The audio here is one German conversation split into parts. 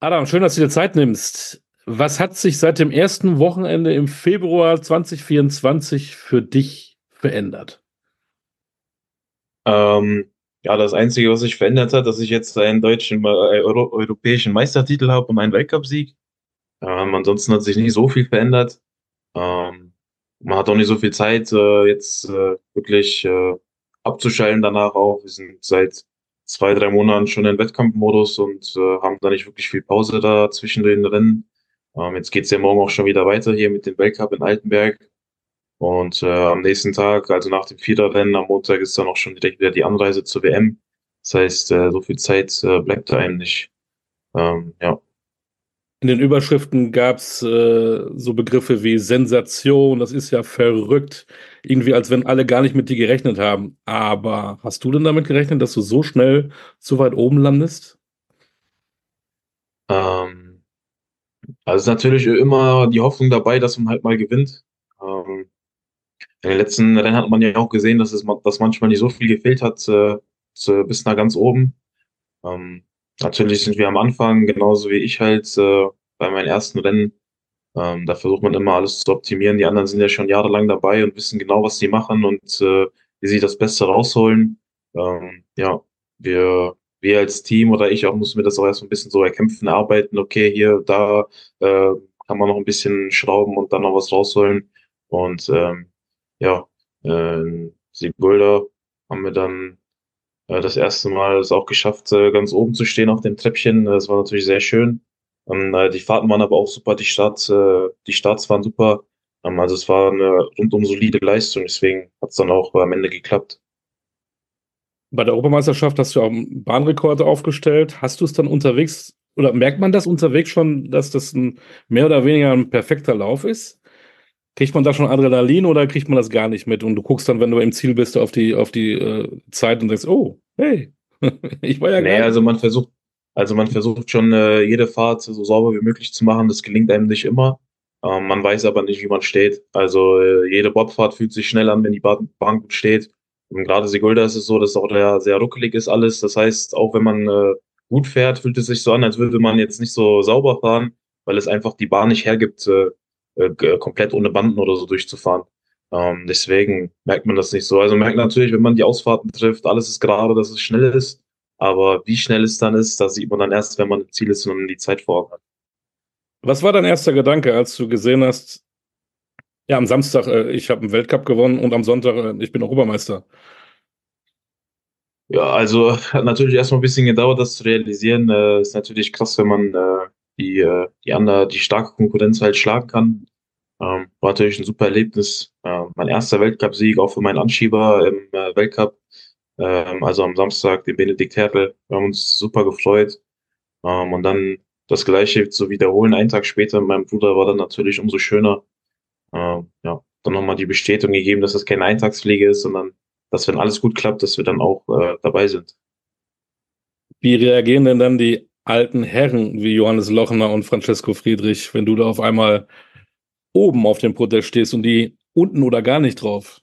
Adam, schön, dass du dir Zeit nimmst. Was hat sich seit dem ersten Wochenende im Februar 2024 für dich verändert? Ähm, ja, das Einzige, was sich verändert hat, dass ich jetzt einen deutschen, äh, Euro, europäischen Meistertitel habe und einen Weltcupsieg. Ähm, ansonsten hat sich nicht so viel verändert. Ähm, man hat auch nicht so viel Zeit, äh, jetzt äh, wirklich äh, abzuschalten danach auch. Wir sind seit zwei, drei Monaten schon in Wettkampfmodus und äh, haben da nicht wirklich viel Pause da zwischen den Rennen. Ähm, jetzt geht's ja morgen auch schon wieder weiter hier mit dem Weltcup in Altenberg. Und äh, am nächsten Tag, also nach dem Viererrennen am Montag, ist dann auch schon direkt wieder die Anreise zur WM. Das heißt, äh, so viel Zeit äh, bleibt da einem nicht. Ähm, ja. In den Überschriften gab's äh, so Begriffe wie Sensation, das ist ja verrückt. Irgendwie, als wenn alle gar nicht mit dir gerechnet haben. Aber hast du denn damit gerechnet, dass du so schnell so weit oben landest? Ähm, also ist natürlich immer die Hoffnung dabei, dass man halt mal gewinnt. Ähm, in den letzten Rennen hat man ja auch gesehen, dass es dass manchmal nicht so viel gefehlt hat äh, zu, bis nach ganz oben. Ähm, natürlich sind wir am Anfang, genauso wie ich halt äh, bei meinen ersten Rennen. Ähm, da versucht man immer alles zu optimieren. Die anderen sind ja schon jahrelang dabei und wissen genau, was sie machen und äh, wie sie das Beste rausholen. Ähm, ja, wir, wir als Team oder ich auch müssen wir das auch erst ein bisschen so erkämpfen, erarbeiten. Okay, hier, da äh, kann man noch ein bisschen schrauben und dann noch was rausholen. Und ähm, ja, äh, Sigulda haben wir dann das erste Mal es auch geschafft, äh, ganz oben zu stehen auf dem Treppchen. Das war natürlich sehr schön. Ähm, äh, die Fahrten waren aber auch super, die Starts, äh, die Starts waren super. Ähm, also es war eine rundum solide Leistung, deswegen hat es dann auch am Ende geklappt. Bei der Europameisterschaft hast du auch Bahnrekorde aufgestellt. Hast du es dann unterwegs oder merkt man das unterwegs schon, dass das ein mehr oder weniger ein perfekter Lauf ist? Kriegt man da schon Adrenalin oder kriegt man das gar nicht mit? Und du guckst dann, wenn du im Ziel bist, auf die, auf die äh, Zeit und denkst, oh, hey, ich war ja nee, also man versucht, also man versucht schon äh, jede Fahrt so sauber wie möglich zu machen. Das gelingt einem nicht immer. Ähm, man weiß aber nicht, wie man steht. Also äh, jede Bobfahrt fühlt sich schnell an, wenn die Bahn gut steht. Und gerade Sigulda ist es so, dass auch der sehr ruckelig ist alles. Das heißt, auch wenn man äh, gut fährt, fühlt es sich so an, als würde man jetzt nicht so sauber fahren, weil es einfach die Bahn nicht hergibt, äh, äh, komplett ohne Banden oder so durchzufahren. Ähm, deswegen merkt man das nicht so. Also merkt natürlich, wenn man die Ausfahrten trifft, alles ist gerade, dass es schnell ist. Aber wie schnell es dann ist, da sieht man dann erst, wenn man im Ziel ist und die Zeit vor Ort hat. Was war dein erster Gedanke, als du gesehen hast, ja, am Samstag, äh, ich habe einen Weltcup gewonnen und am Sonntag, äh, ich bin Europameister? Ja, also hat natürlich erstmal ein bisschen gedauert, das zu realisieren. Äh, ist natürlich krass, wenn man äh, die, äh, die andere, die starke Konkurrenz halt schlagen kann. Ähm, war natürlich ein super Erlebnis. Äh, mein erster Weltcup-Sieg, auch für meinen Anschieber im äh, Weltcup. Ähm, also am Samstag, den Benedikt Hertel. Wir haben uns super gefreut. Ähm, und dann das Gleiche zu wiederholen, einen Tag später mit meinem Bruder, war dann natürlich umso schöner. Ähm, ja, dann nochmal die Bestätigung gegeben, dass das keine Eintagsfliege ist, sondern dass, wenn alles gut klappt, dass wir dann auch äh, dabei sind. Wie reagieren denn dann die alten Herren wie Johannes Lochner und Francesco Friedrich, wenn du da auf einmal oben auf dem Podest stehst und die unten oder gar nicht drauf?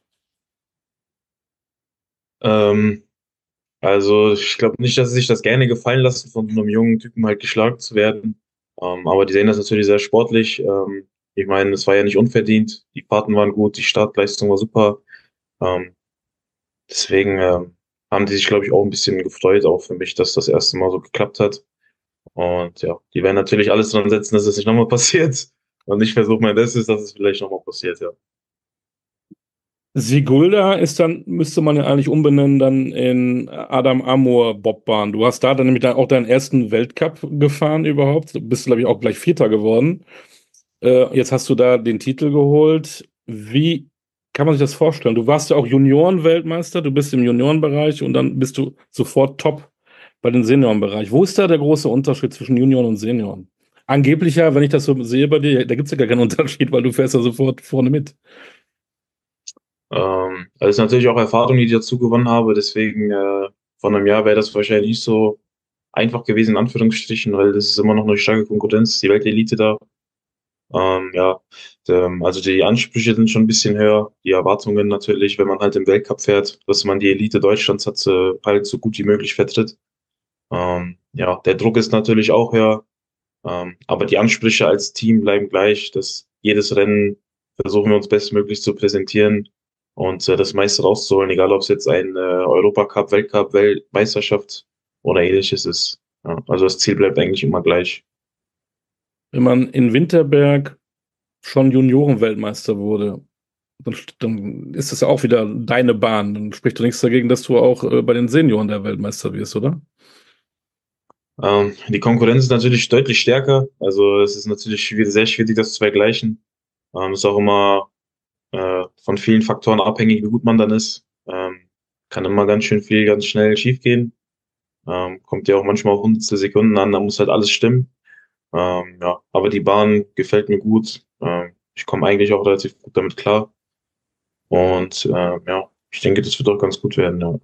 Ähm, also ich glaube nicht, dass sie sich das gerne gefallen lassen, von einem jungen Typen halt geschlagen zu werden. Ähm, aber die sehen das natürlich sehr sportlich. Ähm, ich meine, es war ja nicht unverdient. Die Fahrten waren gut, die Startleistung war super. Ähm, deswegen ähm, haben die sich, glaube ich, auch ein bisschen gefreut, auch für mich, dass das erste Mal so geklappt hat. Und ja, die werden natürlich alles dran setzen, dass es das nicht nochmal passiert. Und ich versuche mein Bestes, dass es vielleicht nochmal passiert, ja. Sigulda ist dann, müsste man ja eigentlich umbenennen, dann in Adam Amor Bobbahn. Du hast da dann nämlich auch deinen ersten Weltcup gefahren überhaupt. Du bist, glaube ich, auch gleich Vierter geworden. Äh, jetzt hast du da den Titel geholt. Wie kann man sich das vorstellen? Du warst ja auch Junioren-Weltmeister, du bist im Juniorenbereich und dann bist du sofort top bei den Seniorenbereich. Wo ist da der große Unterschied zwischen Junioren und Senioren? Angeblich ja, wenn ich das so sehe bei dir, da gibt es ja gar keinen Unterschied, weil du fährst ja sofort vorne mit. Ähm, das ist natürlich auch Erfahrung, die ich dazu gewonnen habe. Deswegen äh, von einem Jahr wäre das wahrscheinlich nicht so einfach gewesen, in Anführungsstrichen, weil das ist immer noch eine starke Konkurrenz, die Weltelite da. Ähm, ja, der, also die Ansprüche sind schon ein bisschen höher, die Erwartungen natürlich, wenn man halt im Weltcup fährt, dass man die Elite Deutschlands hat, äh, halt so gut wie möglich vertritt. Ähm, ja, der Druck ist natürlich auch höher. Ähm, aber die Ansprüche als Team bleiben gleich, dass jedes Rennen versuchen wir uns bestmöglich zu präsentieren und äh, das meiste rauszuholen, egal ob es jetzt ein äh, Europacup, Weltcup, Weltmeisterschaft oder ähnliches ist. Ja, also das Ziel bleibt eigentlich immer gleich. Wenn man in Winterberg schon Juniorenweltmeister wurde, dann, dann ist das ja auch wieder deine Bahn. Dann spricht doch nichts dagegen, dass du auch äh, bei den Senioren der Weltmeister wirst, oder? Ähm, die Konkurrenz ist natürlich deutlich stärker. Also es ist natürlich sehr schwierig, das zu vergleichen. Ähm, ist auch immer äh, von vielen Faktoren abhängig, wie gut man dann ist. Ähm, kann immer ganz schön viel, ganz schnell schiefgehen. Ähm, kommt ja auch manchmal auf hundertstel Sekunden an, da muss halt alles stimmen. Ähm, ja, aber die Bahn gefällt mir gut. Ähm, ich komme eigentlich auch relativ gut damit klar. Und äh, ja, ich denke, das wird auch ganz gut werden, ja.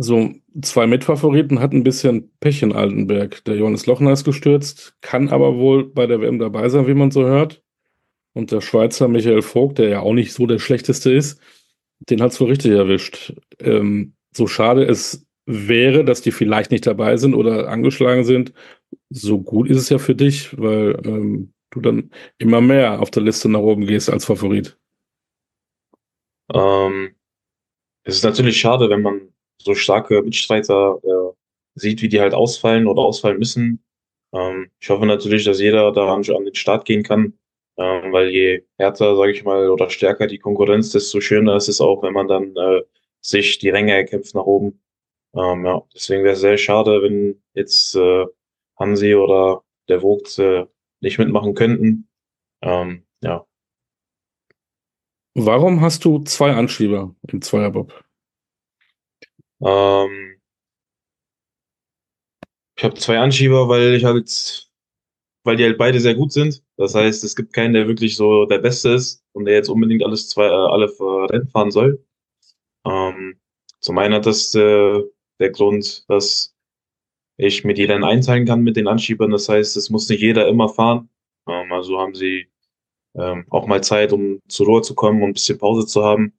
So, zwei Mitfavoriten hatten ein bisschen Pech in Altenberg. Der Johannes Lochner ist gestürzt, kann aber wohl bei der WM dabei sein, wie man so hört. Und der Schweizer Michael Vogt, der ja auch nicht so der schlechteste ist, den hat es wohl richtig erwischt. Ähm, so schade es wäre, dass die vielleicht nicht dabei sind oder angeschlagen sind, so gut ist es ja für dich, weil ähm, du dann immer mehr auf der Liste nach oben gehst als Favorit. Ähm, es ist natürlich schade, wenn man so starke Mitstreiter äh, sieht, wie die halt ausfallen oder ausfallen müssen. Ähm, ich hoffe natürlich, dass jeder da an, an den Start gehen kann, ähm, weil je härter, sage ich mal, oder stärker die Konkurrenz, desto schöner ist es auch, wenn man dann äh, sich die Ränge erkämpft nach oben. Ähm, ja, deswegen wäre es sehr schade, wenn jetzt äh, Hansi oder der Vogt äh, nicht mitmachen könnten. Ähm, ja. Warum hast du zwei Anschieber im Zweierbob? Ähm, ich habe zwei Anschieber, weil ich halt, weil die halt beide sehr gut sind. Das heißt, es gibt keinen, der wirklich so der Beste ist und der jetzt unbedingt alles zwei, äh, alle Rennen fahren soll. Ähm, zum einen hat das äh, der Grund, dass ich mir die Rennen einteilen kann mit den Anschiebern. Das heißt, es muss nicht jeder immer fahren. Ähm, also haben sie ähm, auch mal Zeit, um zur Ruhe zu kommen und ein bisschen Pause zu haben,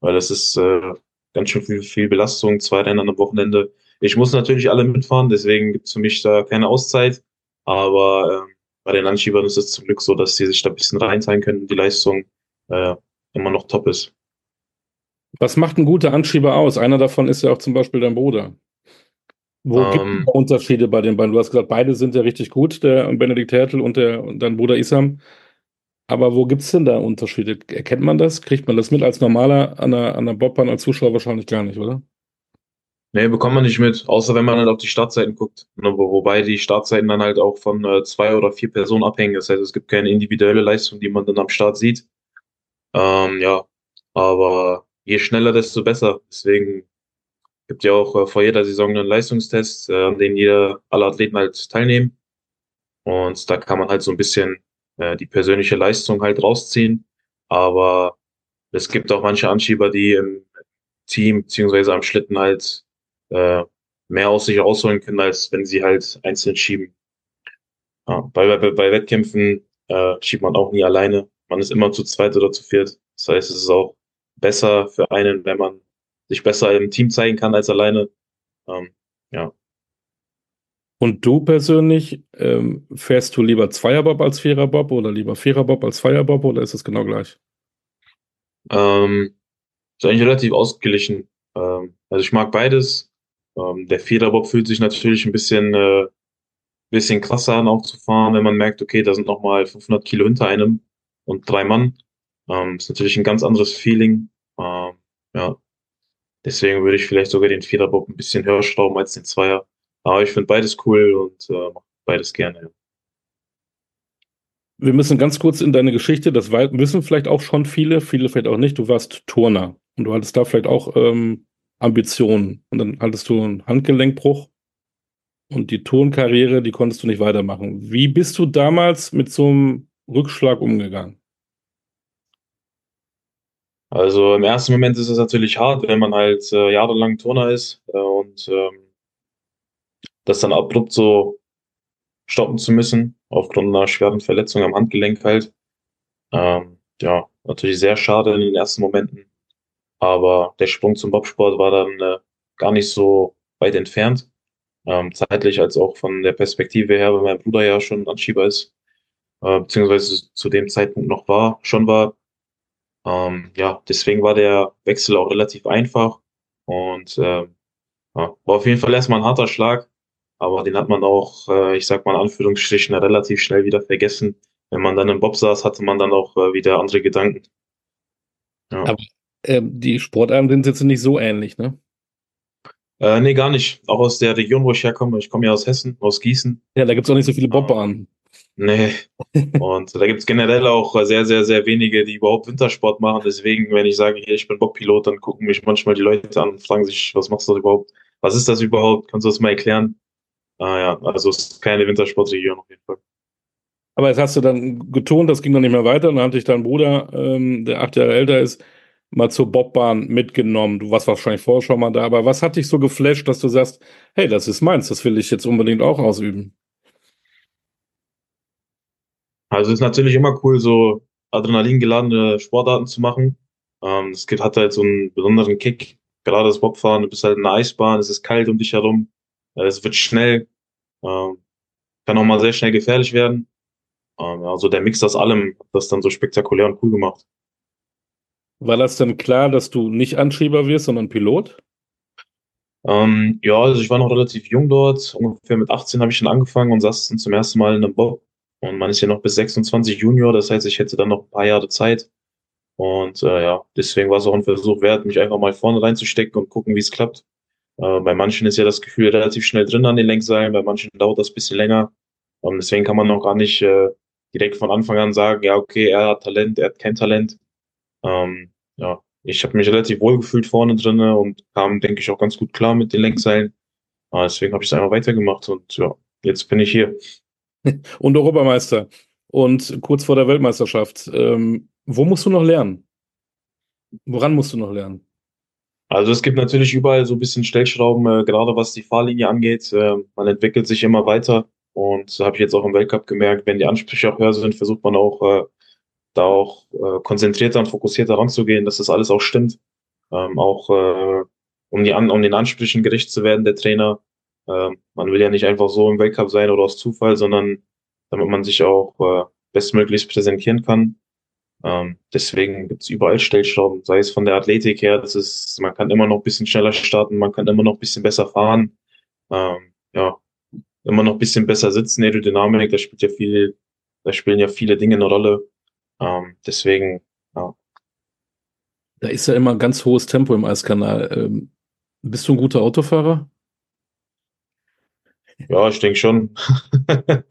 weil das ist äh, ganz schön viel, viel Belastung, zwei Rennen am Wochenende. Ich muss natürlich alle mitfahren, deswegen gibt es für mich da keine Auszeit. Aber äh, bei den Anschiebern ist es zum Glück so, dass sie sich da ein bisschen reinteilen können die Leistung äh, immer noch top ist. Was macht ein guter Anschieber aus? Einer davon ist ja auch zum Beispiel dein Bruder. Wo ähm, gibt es Unterschiede bei den beiden? Du hast gesagt, beide sind ja richtig gut, der Benedikt Hertel und, der, und dein Bruder Isam. Aber wo gibt es denn da Unterschiede? Erkennt man das? Kriegt man das mit als normaler an der, an der Bobbahn als Zuschauer wahrscheinlich gar nicht, oder? Nee, bekommt man nicht mit, außer wenn man halt auf die Startzeiten guckt. Ne, wobei die Startzeiten dann halt auch von äh, zwei oder vier Personen abhängen. Das heißt, es gibt keine individuelle Leistung, die man dann am Start sieht. Ähm, ja, aber je schneller, desto besser. Deswegen gibt ja auch äh, vor jeder Saison einen Leistungstest, äh, an dem jeder, alle Athleten halt teilnehmen. Und da kann man halt so ein bisschen äh, die persönliche Leistung halt rausziehen. Aber es gibt auch manche Anschieber, die im Team beziehungsweise am Schlitten halt äh, mehr aus sich rausholen können, als wenn sie halt einzeln schieben. Ja, bei, bei, bei Wettkämpfen äh, schiebt man auch nie alleine. Man ist immer zu zweit oder zu viert. Das heißt, es ist auch besser für einen, wenn man sich besser im Team zeigen kann als alleine. Ähm, ja. Und du persönlich, ähm, fährst du lieber Zweierbob als Viererbob oder lieber Viererbob als Zweierbob oder ist es genau gleich? Ähm, ist eigentlich relativ ausgeglichen. Ähm, also ich mag beides. Ähm, der Viererbob fühlt sich natürlich ein bisschen, äh, bisschen krasser an auch zu fahren, wenn man merkt, okay, da sind nochmal 500 Kilo hinter einem und drei Mann. Ähm, ist natürlich ein ganz anderes Feeling. Ähm, ja. Deswegen würde ich vielleicht sogar den Viererbob ein bisschen höher schrauben als den Zweier. Aber ich finde beides cool und äh, beides gerne. Wir müssen ganz kurz in deine Geschichte, das wissen vielleicht auch schon viele, viele vielleicht auch nicht. Du warst Turner und du hattest da vielleicht auch ähm, Ambitionen. Und dann hattest du einen Handgelenkbruch und die Turnkarriere, die konntest du nicht weitermachen. Wie bist du damals mit so einem Rückschlag umgegangen? Also im ersten Moment ist es natürlich hart, wenn man halt äh, jahrelang Turner ist äh, und ähm, das dann abrupt so stoppen zu müssen, aufgrund einer schweren Verletzung am Handgelenk halt. Ähm, ja, natürlich sehr schade in den ersten Momenten. Aber der Sprung zum Bobsport war dann äh, gar nicht so weit entfernt. ähm, zeitlich als auch von der Perspektive her, weil mein Bruder ja schon Anschieber ist, äh, beziehungsweise zu dem Zeitpunkt noch war, schon war. Ähm, ja, deswegen war der Wechsel auch relativ einfach und äh, ja, war auf jeden Fall erstmal ein harter Schlag, aber den hat man auch, äh, ich sag mal in Anführungsstrichen, relativ schnell wieder vergessen. Wenn man dann im Bob saß, hatte man dann auch äh, wieder andere Gedanken. Ja. Aber äh, die Sportarten sind jetzt nicht so ähnlich, ne? Äh, nee, gar nicht. Auch aus der Region, wo ich herkomme. Ich komme ja aus Hessen, aus Gießen. Ja, da gibt es auch nicht so viele Bobbahnen. Nee. Und da gibt es generell auch sehr, sehr, sehr wenige, die überhaupt Wintersport machen. Deswegen, wenn ich sage, hier, ich bin Bobpilot, dann gucken mich manchmal die Leute an und fragen sich, was machst du überhaupt? Was ist das überhaupt? Kannst du das mal erklären? Ah ja, also es ist keine Wintersportregion auf jeden Fall. Aber jetzt hast du dann getont, das ging dann nicht mehr weiter. Und dann hatte ich deinen Bruder, ähm, der acht Jahre älter ist, mal zur Bobbahn mitgenommen. Du warst wahrscheinlich vorher schon mal da, aber was hat dich so geflasht, dass du sagst, hey, das ist meins, das will ich jetzt unbedingt auch ausüben? Also es ist natürlich immer cool, so adrenalingeladene Sportarten zu machen. Ähm, es gibt, hat halt so einen besonderen Kick. Gerade das Bobfahren, du bist halt in einer Eisbahn, es ist kalt um dich herum, äh, es wird schnell, ähm, kann auch mal sehr schnell gefährlich werden. Ähm, also der Mix aus allem hat das dann so spektakulär und cool gemacht. War das denn klar, dass du nicht Anschieber wirst, sondern Pilot? Ähm, ja, also ich war noch relativ jung dort. Ungefähr mit 18 habe ich schon angefangen und saß dann zum ersten Mal in einem Bob. Und man ist ja noch bis 26 Junior, das heißt, ich hätte dann noch ein paar Jahre Zeit. Und äh, ja, deswegen war es auch ein Versuch wert, mich einfach mal vorne reinzustecken und gucken, wie es klappt. Äh, bei manchen ist ja das Gefühl relativ schnell drin an den Lenkseilen, bei manchen dauert das bisschen länger. Und deswegen kann man noch gar nicht äh, direkt von Anfang an sagen, ja, okay, er hat Talent, er hat kein Talent. Ähm, ja, ich habe mich relativ wohl gefühlt vorne drin und kam, denke ich, auch ganz gut klar mit den Lenkseilen. Aber deswegen habe ich es einfach weitergemacht und ja, jetzt bin ich hier. Und Europameister. Und kurz vor der Weltmeisterschaft. Ähm, wo musst du noch lernen? Woran musst du noch lernen? Also es gibt natürlich überall so ein bisschen Stellschrauben, äh, gerade was die Fahrlinie angeht. Äh, man entwickelt sich immer weiter und habe ich jetzt auch im Weltcup gemerkt, wenn die Ansprüche auch höher sind, versucht man auch äh, da auch äh, konzentrierter und fokussierter ranzugehen, dass das alles auch stimmt. Ähm, auch äh, um, die an, um den Ansprüchen gerecht zu werden, der Trainer. Ähm, man will ja nicht einfach so im Weltcup sein oder aus Zufall, sondern damit man sich auch äh, bestmöglichst präsentieren kann. Ähm, deswegen gibt's überall Stellschrauben, sei es von der Athletik her, das ist, man kann immer noch ein bisschen schneller starten, man kann immer noch ein bisschen besser fahren, ähm, ja, immer noch ein bisschen besser sitzen, Aerodynamik, da spielt ja viel, da spielen ja viele Dinge eine Rolle. Ähm, deswegen, ja. Da ist ja immer ein ganz hohes Tempo im Eiskanal. Ähm, bist du ein guter Autofahrer? Ja, ich denke schon. ja,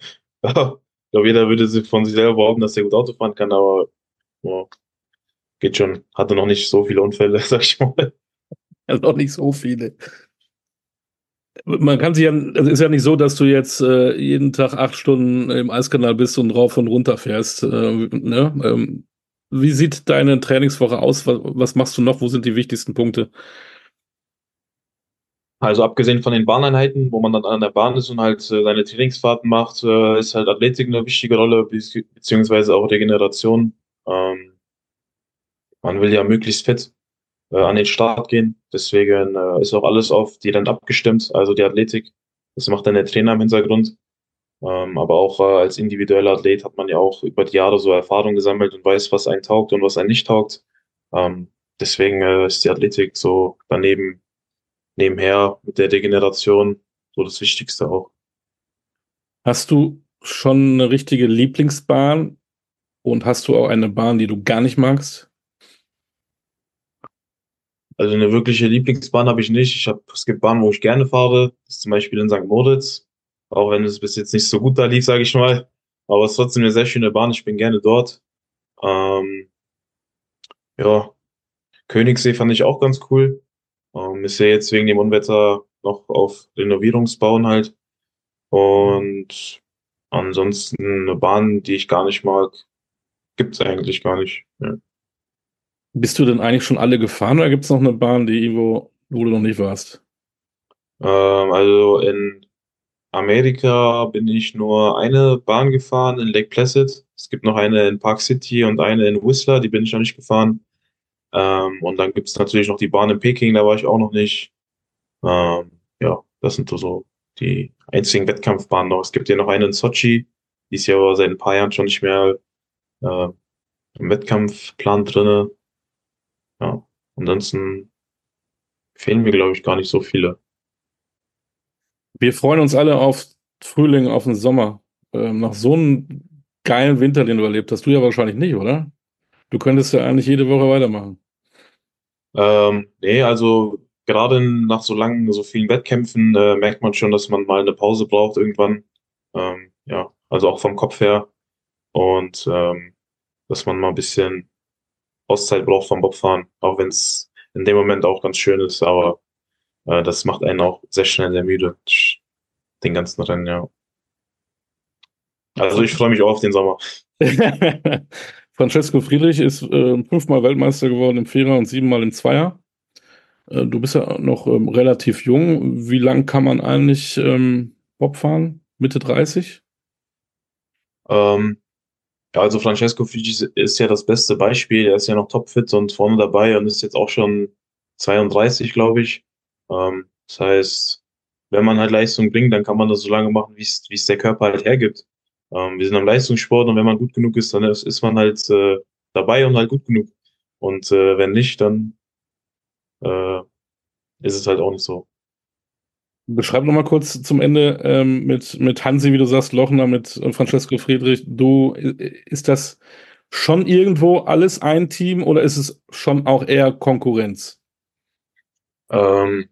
ich glaube, jeder würde von sich selber behaupten, dass er gut Auto fahren kann, aber ja, geht schon. Hatte noch nicht so viele Unfälle, sag ich mal. Ja, noch nicht so viele man kann sich ja, es ist ja nicht so, dass du jetzt äh, jeden Tag acht Stunden im Eiskanal bist und rauf und runter fährst. Äh, ne? ähm, wie sieht deine Trainingswoche aus? Was, was, machst du noch? Wo sind die wichtigsten Punkte? Also abgesehen von den Bahneinheiten, wo man dann an der Bahn ist und halt äh, seine Trainingsfahrten macht, äh, ist halt Athletik eine wichtige Rolle, beziehungsweise auch Regeneration. Ähm, man will ja möglichst fit äh, an den Start gehen. Deswegen äh, ist auch alles auf die Rennen abgestimmt, also die Athletik. Das macht dann der Trainer im Hintergrund. Ähm, aber auch äh, als individueller Athlet hat man ja auch über die Jahre so Erfahrung gesammelt und weiß, was einen taugt und was einen nicht taugt. Ähm, deswegen äh, ist die Athletik so daneben, nebenher mit der Degeneration so das Wichtigste auch. Hast du schon eine richtige Lieblingsbahn und hast du auch eine Bahn, die du gar nicht magst? Also eine wirkliche Lieblingsbahn habe ich nicht. Ich habe, es gibt Bahnen, wo ich gerne fahre. Das ist zum Beispiel in St. Moritz. Auch wenn es bis jetzt nicht so gut da lief, sage ich mal. Aber es ist trotzdem eine sehr schöne Bahn. Ich bin gerne dort. Ähm, ja, Königssee fand ich auch ganz cool. Ähm, ist ja jetzt wegen dem Unwetter noch auf Renovierungsbauen halt. Und ansonsten eine Bahn, die ich gar nicht mag, gibt's eigentlich gar nicht. Ja. Bist du denn eigentlich schon alle gefahren oder gibt es noch eine Bahn, die irgendwo, wo du noch nicht warst? Ähm, also in Amerika bin ich nur eine Bahn gefahren in Lake Placid. Es gibt noch eine in Park City und eine in Whistler, die bin ich noch nicht gefahren. Ähm, und dann gibt es natürlich noch die Bahn in Peking, da war ich auch noch nicht. Ähm, ja, das sind so die einzigen Wettkampfbahnen noch. Es gibt ja noch eine in Sochi, die ist ja aber seit ein paar Jahren schon nicht mehr äh, im Wettkampfplan drinne. Ja, ansonsten fehlen mir, glaube ich, gar nicht so viele. Wir freuen uns alle auf Frühling, auf den Sommer. Ähm, nach so einem geilen Winter, den du erlebt hast, du ja wahrscheinlich nicht, oder? Du könntest ja eigentlich jede Woche weitermachen. Ähm, nee, also gerade nach so langen, so vielen Wettkämpfen äh, merkt man schon, dass man mal eine Pause braucht irgendwann. Ähm, ja, also auch vom Kopf her. Und ähm, dass man mal ein bisschen Auszeit braucht vom Bobfahren, auch wenn es in dem Moment auch ganz schön ist, aber äh, das macht einen auch sehr schnell sehr müde, den ganzen Rennen, ja. Also ich freue mich auch auf den Sommer. Francesco Friedrich ist äh, fünfmal Weltmeister geworden im Vierer und siebenmal im Zweier. Äh, du bist ja noch ähm, relativ jung. Wie lang kann man eigentlich ähm, Bob fahren? Mitte 30? Ähm, ja, also Francesco Friedrich ist ja das beste Beispiel. Er ist ja noch topfit und vorne dabei und ist jetzt auch schon 32, glaube ich. Ähm, das heißt, wenn man halt Leistung bringt, dann kann man das so lange machen, wie es der Körper halt hergibt. Ähm, wir sind am Leistungssport und wenn man gut genug ist, dann ist, ist man halt äh, dabei und halt gut genug. Und äh, wenn nicht, dann äh, ist es halt auch nicht so. Beschreib noch mal kurz zum Ende ähm, mit, mit Hansi, wie du sagst, Lochner, mit äh, Francesco Friedrich. Du, ist das schon irgendwo alles ein Team oder ist es schon auch eher Konkurrenz? Ähm,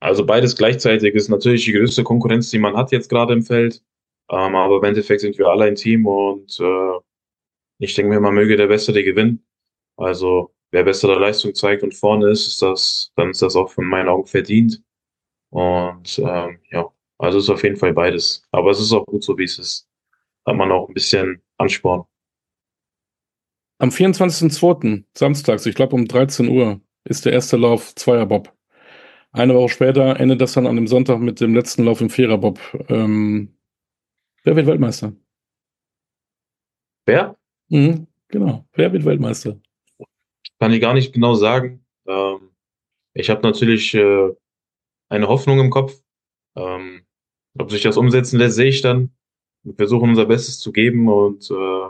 also beides gleichzeitig ist natürlich die größte Konkurrenz, die man hat jetzt gerade im Feld. Ähm, aber im Endeffekt sind wir alle ein Team und äh, ich denke mir, man möge der Bessere gewinnen. Also wer bessere Leistung zeigt und vorne ist, ist das, dann ist das auch von meinen Augen verdient. Und ähm, ja, also es ist auf jeden Fall beides. Aber es ist auch gut so, wie es ist. Hat man auch ein bisschen Ansporn. Am 24.02. samstags, ich glaube um 13 Uhr, ist der erste Lauf Zweierbob. Eine Woche später endet das dann an dem Sonntag mit dem letzten Lauf im Viererbob. Ähm, wer wird Weltmeister? Wer? Mhm, genau. Wer wird Weltmeister? Kann ich gar nicht genau sagen. Ähm, ich habe natürlich äh, eine Hoffnung im Kopf. Ähm, ob sich das umsetzen lässt, sehe ich dann. Wir versuchen unser Bestes zu geben und äh,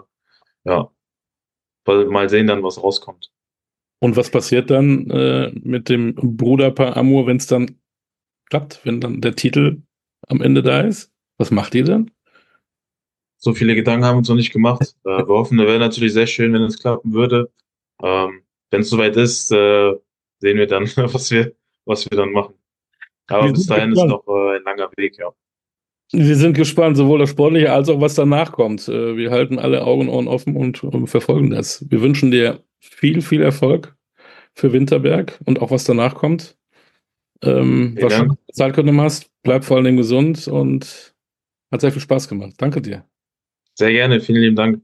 ja, mal sehen dann, was rauskommt. Und was passiert dann äh, mit dem Bruderpaar Amur, wenn es dann klappt, wenn dann der Titel am Ende da ist? Was macht ihr dann? So viele Gedanken haben wir uns noch nicht gemacht. äh, wir hoffen, es wäre natürlich sehr schön, wenn es klappen würde. Ähm, wenn es soweit ist, äh, sehen wir dann, was wir, was wir dann machen. Aber bis dahin gespannt. ist noch äh, ein langer Weg, ja. Wir sind gespannt, sowohl das Sportliche als auch was danach kommt. Äh, wir halten alle Augen und Ohren offen und, und verfolgen das. Wir wünschen dir viel, viel Erfolg für Winterberg und auch was danach kommt. Ähm, was du Zeit genommen hast, bleib vor allen Dingen gesund und hat sehr viel Spaß gemacht. Danke dir. Sehr gerne, vielen lieben Dank.